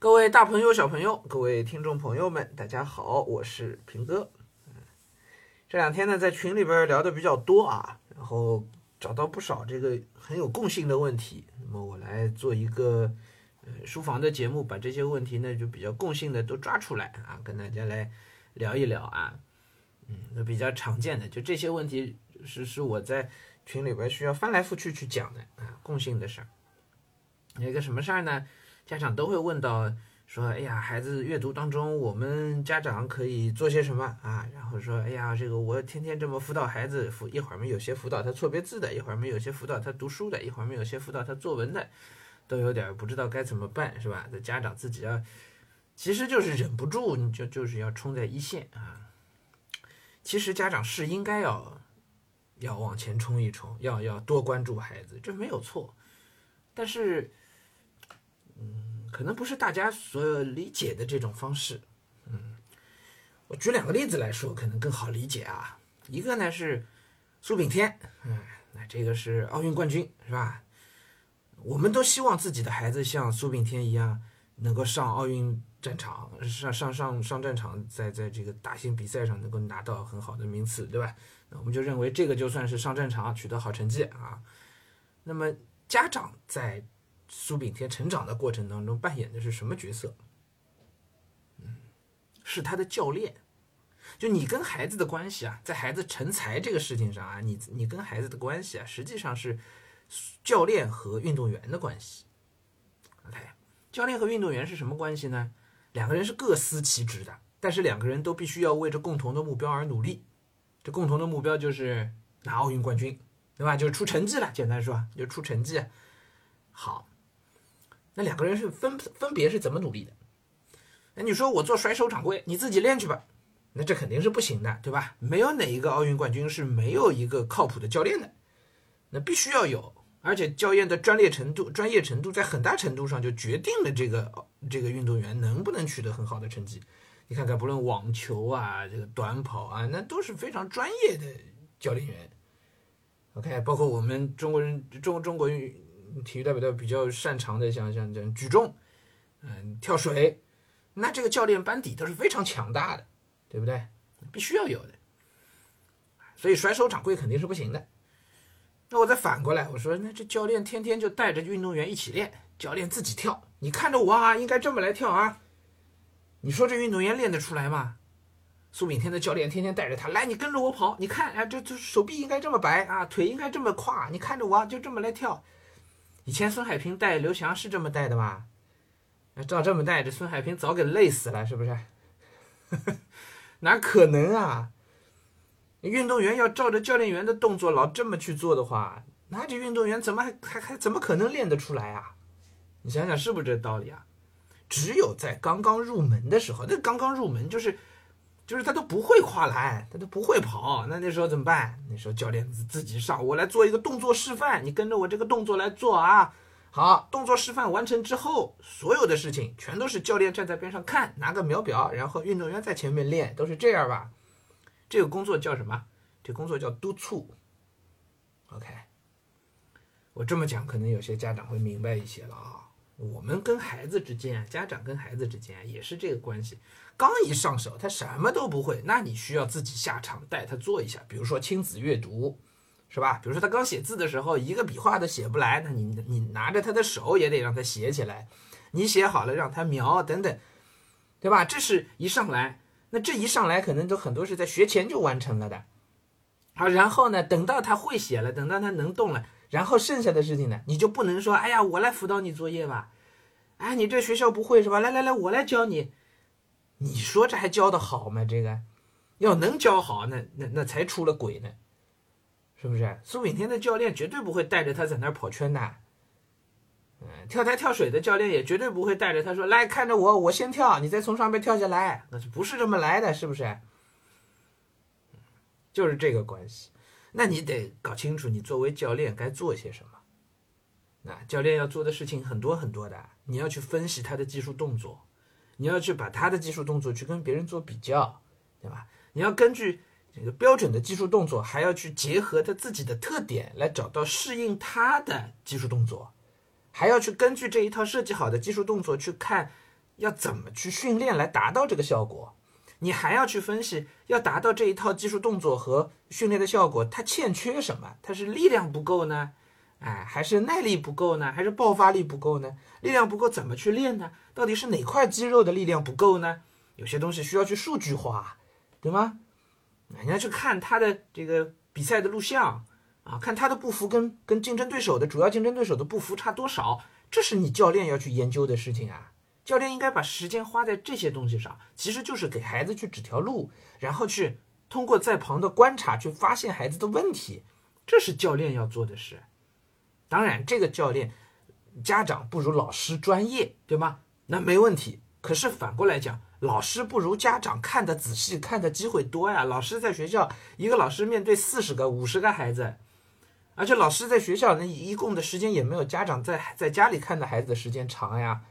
各位大朋友、小朋友，各位听众朋友们，大家好，我是平哥。这两天呢，在群里边聊的比较多啊，然后找到不少这个很有共性的问题。那么我来做一个呃书房的节目，把这些问题呢就比较共性的都抓出来啊，跟大家来聊一聊啊。嗯，那比较常见的就这些问题是是我在群里边需要翻来覆去去讲的啊，共性的事儿。有一个什么事儿呢？家长都会问到说：“哎呀，孩子阅读当中，我们家长可以做些什么啊？”然后说：“哎呀，这个我天天这么辅导孩子，辅一会儿没有些辅导他错别字的，一会儿没有些辅导他读书的，一会儿没有些辅导他作文的，都有点不知道该怎么办，是吧？这家长自己要，其实就是忍不住，你就就是要冲在一线啊。其实家长是应该要要往前冲一冲，要要多关注孩子，这没有错，但是。”嗯，可能不是大家所理解的这种方式。嗯，我举两个例子来说，可能更好理解啊。一个呢是苏炳添，嗯，那这个是奥运冠军，是吧？我们都希望自己的孩子像苏炳添一样，能够上奥运战场，上上上上战场，在在这个大型比赛上能够拿到很好的名次，对吧？那我们就认为这个就算是上战场取得好成绩啊。那么家长在。苏炳添成长的过程当中扮演的是什么角色？嗯，是他的教练。就你跟孩子的关系啊，在孩子成才这个事情上啊，你你跟孩子的关系啊，实际上是教练和运动员的关系。OK，教练和运动员是什么关系呢？两个人是各司其职的，但是两个人都必须要为着共同的目标而努力。这共同的目标就是拿奥运冠军，对吧？就是出成绩了。简单说，就出成绩。好。那两个人是分分别是怎么努力的？那你说我做甩手掌柜，你自己练去吧。那这肯定是不行的，对吧？没有哪一个奥运冠军是没有一个靠谱的教练的，那必须要有，而且教练的专业程度、专业程度在很大程度上就决定了这个这个运动员能不能取得很好的成绩。你看看，不论网球啊、这个短跑啊，那都是非常专业的教练员。OK，包括我们中国人中中国运。体育代表队比较擅长的，像像像举重，嗯，跳水，那这个教练班底都是非常强大的，对不对？必须要有的。所以甩手掌柜肯定是不行的。那我再反过来，我说，那这教练天天就带着运动员一起练，教练自己跳，你看着我啊，应该这么来跳啊。你说这运动员练得出来吗？苏炳添的教练天天带着他来，你跟着我跑，你看，哎，这这手臂应该这么摆啊，腿应该这么跨，你看着我，就这么来跳。以前孙海平带刘翔是这么带的吧？照这么带，这孙海平早给累死了，是不是？哪可能啊！运动员要照着教练员的动作老这么去做的话，那这运动员怎么还还还怎么可能练得出来啊？你想想是不是这道理啊？只有在刚刚入门的时候，那刚刚入门就是。就是他都不会跨栏，他都不会跑，那那时候怎么办？那时候教练自己上，我来做一个动作示范，你跟着我这个动作来做啊。好，动作示范完成之后，所有的事情全都是教练站在边上看，拿个秒表，然后运动员在前面练，都是这样吧？这个工作叫什么？这工作叫督促。OK，我这么讲，可能有些家长会明白一些了啊。我们跟孩子之间，家长跟孩子之间也是这个关系。刚一上手，他什么都不会，那你需要自己下场带他做一下。比如说亲子阅读，是吧？比如说他刚写字的时候，一个笔画都写不来，那你你拿着他的手也得让他写起来。你写好了让他描等等，对吧？这是一上来，那这一上来可能都很多是在学前就完成了的。好，然后呢，等到他会写了，等到他能动了。然后剩下的事情呢，你就不能说，哎呀，我来辅导你作业吧，哎，你这学校不会是吧？来来来，我来教你。你说这还教的好吗？这个要能教好，那那那才出了鬼呢，是不是？苏炳添的教练绝对不会带着他在那儿跑圈的，嗯，跳台跳水的教练也绝对不会带着他说，来看着我，我先跳，你再从上面跳下来，那就不是这么来的，是不是？就是这个关系。那你得搞清楚，你作为教练该做些什么。那教练要做的事情很多很多的，你要去分析他的技术动作，你要去把他的技术动作去跟别人做比较，对吧？你要根据这个标准的技术动作，还要去结合他自己的特点来找到适应他的技术动作，还要去根据这一套设计好的技术动作去看要怎么去训练来达到这个效果，你还要去分析要达到这一套技术动作和训练的效果，它欠缺什么？它是力量不够呢？哎，还是耐力不够呢？还是爆发力不够呢？力量不够怎么去练呢？到底是哪块肌肉的力量不够呢？有些东西需要去数据化，对吗？你要去看他的这个比赛的录像啊，看他的步幅跟跟竞争对手的主要竞争对手的步幅差多少，这是你教练要去研究的事情啊。教练应该把时间花在这些东西上，其实就是给孩子去指条路，然后去通过在旁的观察去发现孩子的问题，这是教练要做的事。当然，这个教练家长不如老师专业，对吗？那没问题。可是反过来讲，老师不如家长看的仔细，看的机会多呀。老师在学校，一个老师面对四十个、五十个孩子，而且老师在学校那一共的时间也没有家长在在家里看的孩子的时间长呀。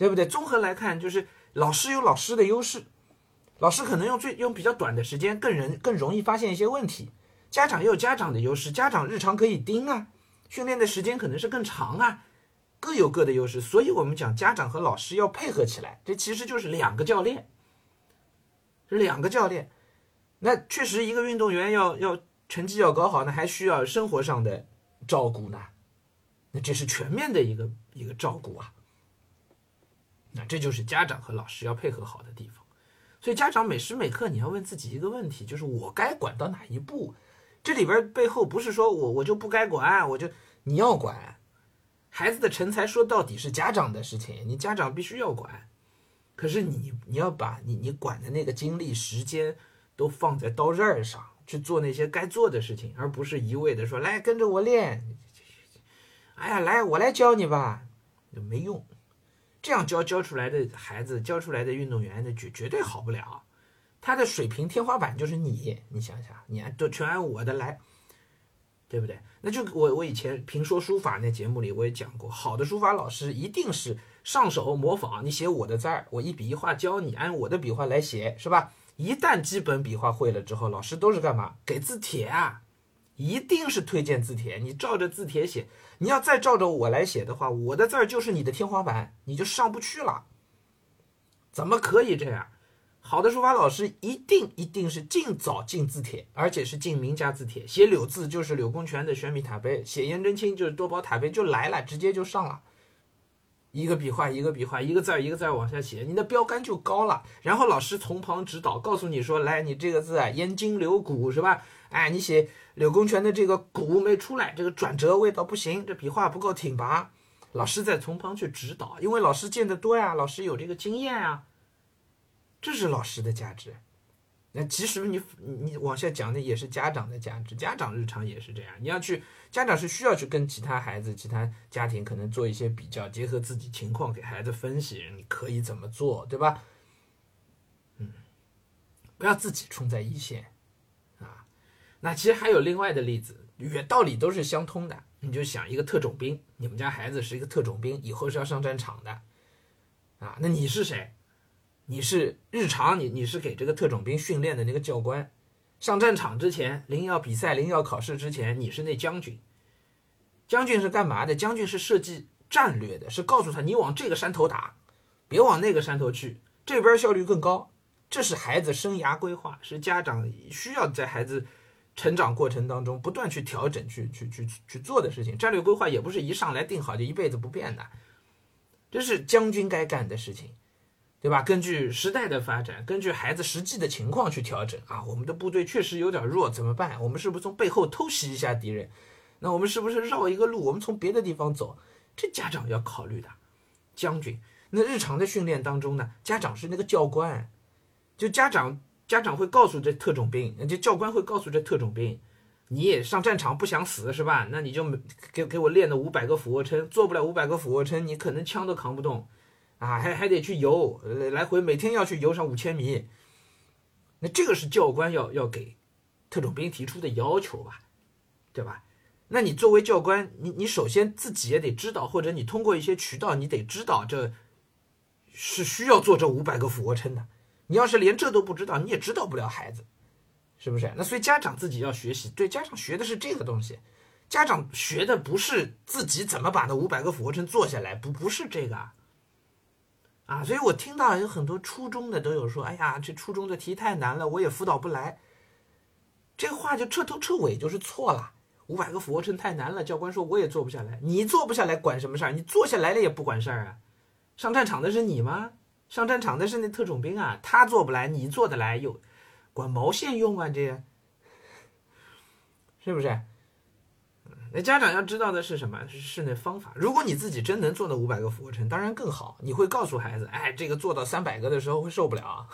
对不对？综合来看，就是老师有老师的优势，老师可能用最用比较短的时间更人更容易发现一些问题。家长也有家长的优势，家长日常可以盯啊，训练的时间可能是更长啊，各有各的优势。所以我们讲家长和老师要配合起来，这其实就是两个教练，是两个教练。那确实一个运动员要要成绩要搞好，那还需要生活上的照顾呢，那这是全面的一个一个照顾啊。那这就是家长和老师要配合好的地方，所以家长每时每刻你要问自己一个问题，就是我该管到哪一步？这里边背后不是说我我就不该管，我就你要管，孩子的成才说到底是家长的事情，你家长必须要管。可是你你要把你你管的那个精力时间都放在刀刃上去做那些该做的事情，而不是一味的说来跟着我练，哎呀来我来教你吧，就没用。这样教教出来的孩子，教出来的运动员，那绝绝对好不了。他的水平天花板就是你，你想想，你按都全按我的来，对不对？那就我我以前评说书法那节目里我也讲过，好的书法老师一定是上手模仿你写我的字儿，我一笔一画教你按我的笔画来写，是吧？一旦基本笔画会了之后，老师都是干嘛？给字帖啊，一定是推荐字帖，你照着字帖写。你要再照着我来写的话，我的字儿就是你的天花板，你就上不去了。怎么可以这样？好的书法老师一定一定是尽早进字帖，而且是进名家字帖。写柳字就是柳公权的玄米塔碑，写颜真卿就是多宝塔碑，就来了，直接就上了。一个笔画一个笔画，一个字一个字往下写，你的标杆就高了。然后老师从旁指导，告诉你说：“来，你这个字啊，烟金柳骨是吧？哎，你写。”柳公权的这个骨没出来，这个转折味道不行，这笔画不够挺拔。老师在从旁去指导，因为老师见得多呀，老师有这个经验啊，这是老师的价值。那其实你你往下讲的也是家长的价值，家长日常也是这样。你要去，家长是需要去跟其他孩子、其他家庭可能做一些比较，结合自己情况给孩子分析，你可以怎么做，对吧？嗯，不要自己冲在一线啊。那其实还有另外的例子，原道理都是相通的。你就想一个特种兵，你们家孩子是一个特种兵，以后是要上战场的，啊，那你是谁？你是日常你你是给这个特种兵训练的那个教官，上战场之前，临要比赛、临要考试之前，你是那将军。将军是干嘛的？将军是设计战略的，是告诉他你往这个山头打，别往那个山头去，这边效率更高。这是孩子生涯规划，是家长需要在孩子。成长过程当中不断去调整、去去去去做的事情，战略规划也不是一上来定好就一辈子不变的，这是将军该干的事情，对吧？根据时代的发展，根据孩子实际的情况去调整啊。我们的部队确实有点弱，怎么办？我们是不是从背后偷袭一下敌人？那我们是不是绕一个路？我们从别的地方走？这家长要考虑的。将军，那日常的训练当中呢？家长是那个教官，就家长。家长会告诉这特种兵，这教官会告诉这特种兵，你也上战场不想死是吧？那你就给给我练了五百个俯卧撑，做不了五百个俯卧撑，你可能枪都扛不动，啊，还还得去游，来回每天要去游上五千米。那这个是教官要要给特种兵提出的要求吧，对吧？那你作为教官，你你首先自己也得知道，或者你通过一些渠道，你得知道这是需要做这五百个俯卧撑的。你要是连这都不知道，你也指导不了孩子，是不是？那所以家长自己要学习，对家长学的是这个东西，家长学的不是自己怎么把那五百个俯卧撑做下来，不不是这个啊，啊，所以我听到有很多初中的都有说，哎呀，这初中的题太难了，我也辅导不来。这话就彻头彻尾就是错了。五百个俯卧撑太难了，教官说我也做不下来。你做不下来管什么事儿？你做下来了也不管事儿啊。上战场的是你吗？上战场的是那特种兵啊，他做不来，你做得来，又管毛线用啊？这 是不是？那家长要知道的是什么？是那方法。如果你自己真能做那五百个俯卧撑，当然更好。你会告诉孩子，哎，这个做到三百个的时候会受不了，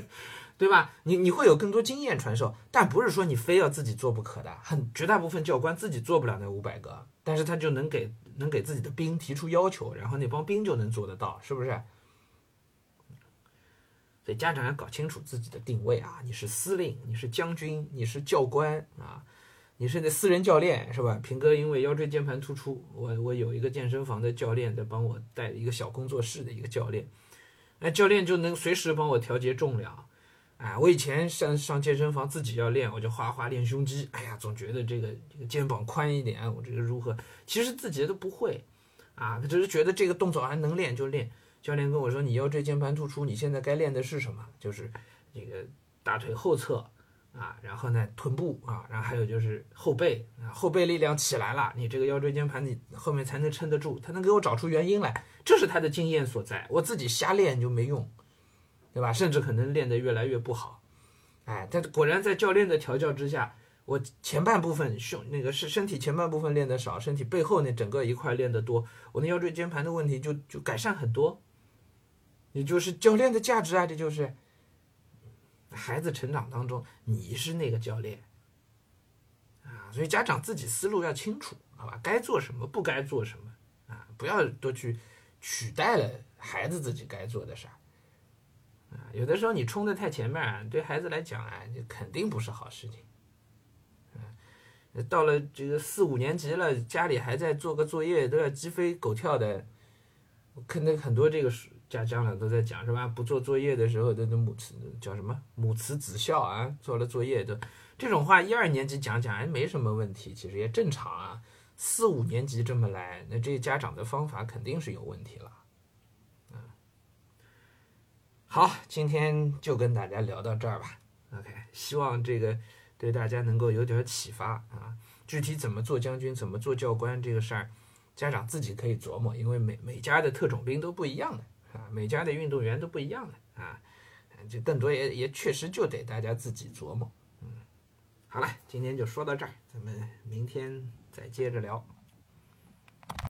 对吧？你你会有更多经验传授，但不是说你非要自己做不可的。很绝大部分教官自己做不了那五百个，但是他就能给能给自己的兵提出要求，然后那帮兵就能做得到，是不是？所以家长要搞清楚自己的定位啊！你是司令，你是将军，你是教官啊！你是那私人教练是吧？平哥因为腰椎间盘突出，我我有一个健身房的教练在帮我带一个小工作室的一个教练，那教练就能随时帮我调节重量。哎，我以前上上健身房自己要练，我就哗哗练胸肌。哎呀，总觉得这个这个肩膀宽一点，我这个如何？其实自己都不会啊，他只是觉得这个动作还能练就练。教练跟我说：“你腰椎间盘突出，你现在该练的是什么？就是这个大腿后侧。”啊，然后呢，臀部啊，然后还有就是后背啊，后背力量起来了，你这个腰椎间盘你后面才能撑得住。他能给我找出原因来，这是他的经验所在。我自己瞎练就没用，对吧？甚至可能练得越来越不好。哎，但果然在教练的调教之下，我前半部分胸那个是身体前半部分练得少，身体背后那整个一块练得多，我那腰椎间盘的问题就就改善很多。也就是教练的价值啊，这就是。孩子成长当中，你是那个教练啊，所以家长自己思路要清楚，好吧？该做什么，不该做什么啊？不要都去取代了孩子自己该做的事儿啊。有的时候你冲的太前面，对孩子来讲啊，就肯定不是好事情。嗯，到了这个四五年级了，家里还在做个作业，都要鸡飞狗跳的，我看那很多这个家。家长都在讲是吧？不做作业的时候，都都母慈叫什么母慈子孝啊？做了作业都这种话，一二年级讲讲还没什么问题，其实也正常啊。四五年级这么来，那这家长的方法肯定是有问题了。嗯，好，今天就跟大家聊到这儿吧。OK，希望这个对大家能够有点启发啊。具体怎么做将军，怎么做教官这个事儿，家长自己可以琢磨，因为每每家的特种兵都不一样的。啊，每家的运动员都不一样的啊，这更多也也确实就得大家自己琢磨。嗯，好了，今天就说到这儿，咱们明天再接着聊。